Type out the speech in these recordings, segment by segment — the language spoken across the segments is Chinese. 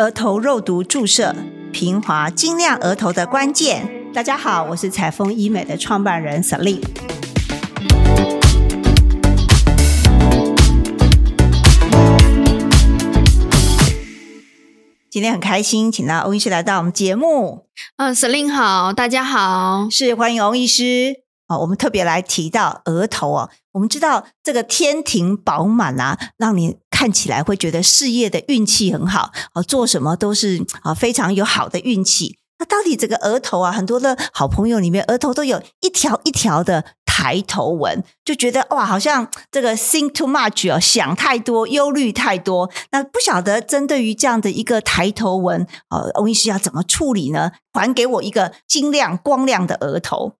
额头肉毒注射，平滑精亮额头的关键。大家好，我是彩丰医美的创办人 Celine。今天很开心，请到欧医师来到我们节目。嗯，Celine 好，大家好，是欢迎欧医师。哦，我们特别来提到额头哦，我们知道这个天庭饱满啊，让你看起来会觉得事业的运气很好，哦，做什么都是啊非常有好的运气。那到底这个额头啊，很多的好朋友里面，额头都有一条一条的抬头纹，就觉得哇，好像这个 think too much 哦，想太多，忧虑太多。那不晓得针对于这样的一个抬头纹，呃，欧医师要怎么处理呢？还给我一个晶亮光亮的额头。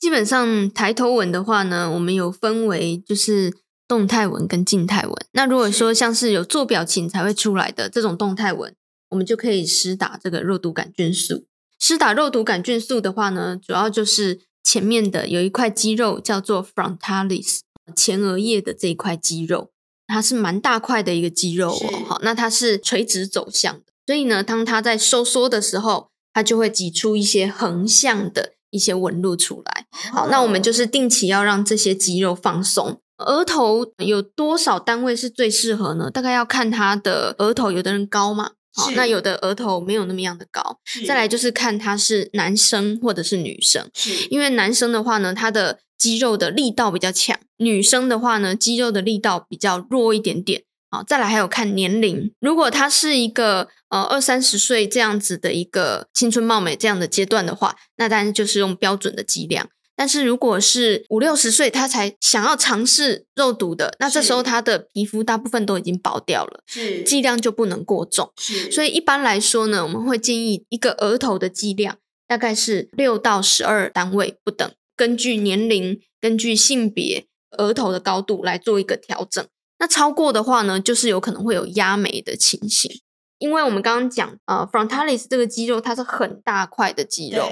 基本上抬头纹的话呢，我们有分为就是动态纹跟静态纹。那如果说像是有做表情才会出来的这种动态纹，我们就可以施打这个肉毒杆菌素。施打肉毒杆菌素的话呢，主要就是前面的有一块肌肉叫做 frontalis 前额叶的这一块肌肉，它是蛮大块的一个肌肉哦。好，那它是垂直走向的，所以呢，当它在收缩的时候，它就会挤出一些横向的。一些纹路出来，好，那我们就是定期要让这些肌肉放松。额头有多少单位是最适合呢？大概要看他的额头，有的人高嘛，好，那有的额头没有那么样的高。再来就是看他是男生或者是女生，因为男生的话呢，他的肌肉的力道比较强；女生的话呢，肌肉的力道比较弱一点点。好，再来还有看年龄，如果他是一个呃二三十岁这样子的一个青春貌美这样的阶段的话，那当然就是用标准的剂量。但是如果是五六十岁他才想要尝试肉毒的，那这时候他的皮肤大部分都已经薄掉了，是剂量就不能过重。是，所以一般来说呢，我们会建议一个额头的剂量大概是六到十二单位不等，根据年龄、根据性别、额头的高度来做一个调整。那超过的话呢，就是有可能会有压眉的情形，因为我们刚刚讲，呃，frontalis 这个肌肉它是很大块的肌肉，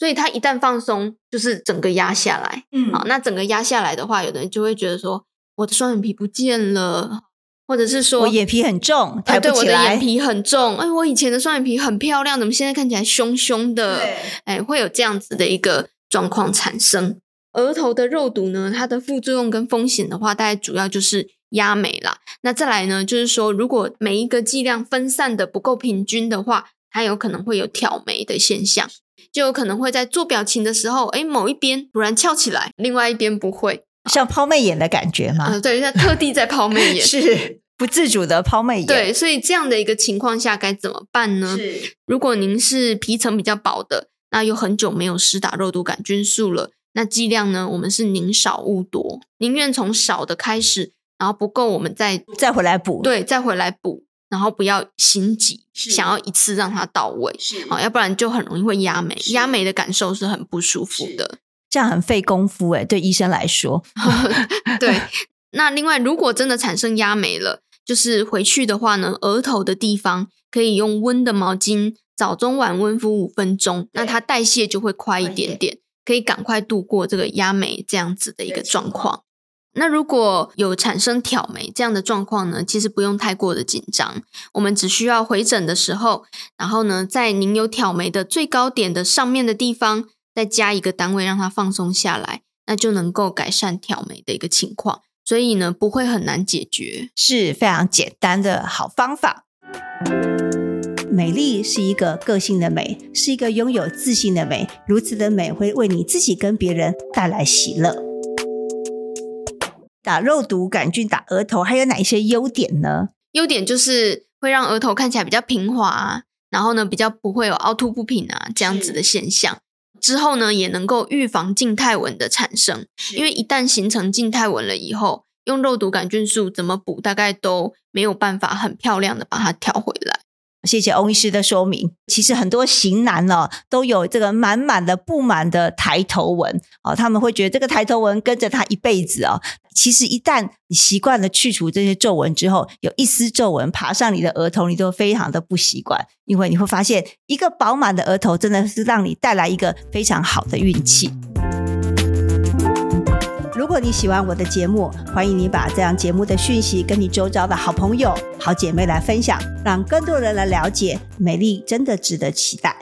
所以它一旦放松，就是整个压下来。嗯，好，那整个压下来的话，有的人就会觉得说，我的双眼皮不见了，或者是说我眼皮很重，抬不起来。我的眼皮很重，哎，我以前的双眼皮很漂亮，怎么现在看起来凶凶的？哎，会有这样子的一个状况产生。额头的肉毒呢，它的副作用跟风险的话，大概主要就是。压美啦，那再来呢？就是说，如果每一个剂量分散的不够平均的话，它有可能会有挑眉的现象，就有可能会在做表情的时候，哎，某一边突然翘起来，另外一边不会，像抛媚眼的感觉吗？嗯，对，像特地在抛媚眼，是不自主的抛媚眼。对，所以这样的一个情况下该怎么办呢？如果您是皮层比较薄的，那又很久没有施打肉毒杆菌素了，那剂量呢，我们是宁少勿多，宁愿从少的开始。然后不够，我们再再回来补，对，再回来补，然后不要心急，想要一次让它到位，啊，要不然就很容易会压眉，压眉的感受是很不舒服的，这样很费功夫诶，对医生来说。对，那另外如果真的产生压眉了，就是回去的话呢，额头的地方可以用温的毛巾早中晚温敷五分钟，那它代谢就会快一点点，可以赶快度过这个压眉这样子的一个状况。那如果有产生挑眉这样的状况呢？其实不用太过的紧张，我们只需要回诊的时候，然后呢，在您有挑眉的最高点的上面的地方，再加一个单位让它放松下来，那就能够改善挑眉的一个情况。所以呢，不会很难解决，是非常简单的好方法。美丽是一个个性的美，是一个拥有自信的美，如此的美会为你自己跟别人带来喜乐。打肉毒杆菌打额头还有哪一些优点呢？优点就是会让额头看起来比较平滑，然后呢比较不会有凹凸不平啊这样子的现象。之后呢也能够预防静态纹的产生，因为一旦形成静态纹了以后，用肉毒杆菌素怎么补，大概都没有办法很漂亮的把它调回来。谢谢欧医师的说明。其实很多型男呢，都有这个满满的不满的抬头纹哦，他们会觉得这个抬头纹跟着他一辈子哦。其实一旦你习惯了去除这些皱纹之后，有一丝皱纹爬上你的额头，你都非常的不习惯，因为你会发现一个饱满的额头真的是让你带来一个非常好的运气。如果你喜欢我的节目，欢迎你把这样节目的讯息跟你周遭的好朋友、好姐妹来分享，让更多人来了解美丽真的值得期待。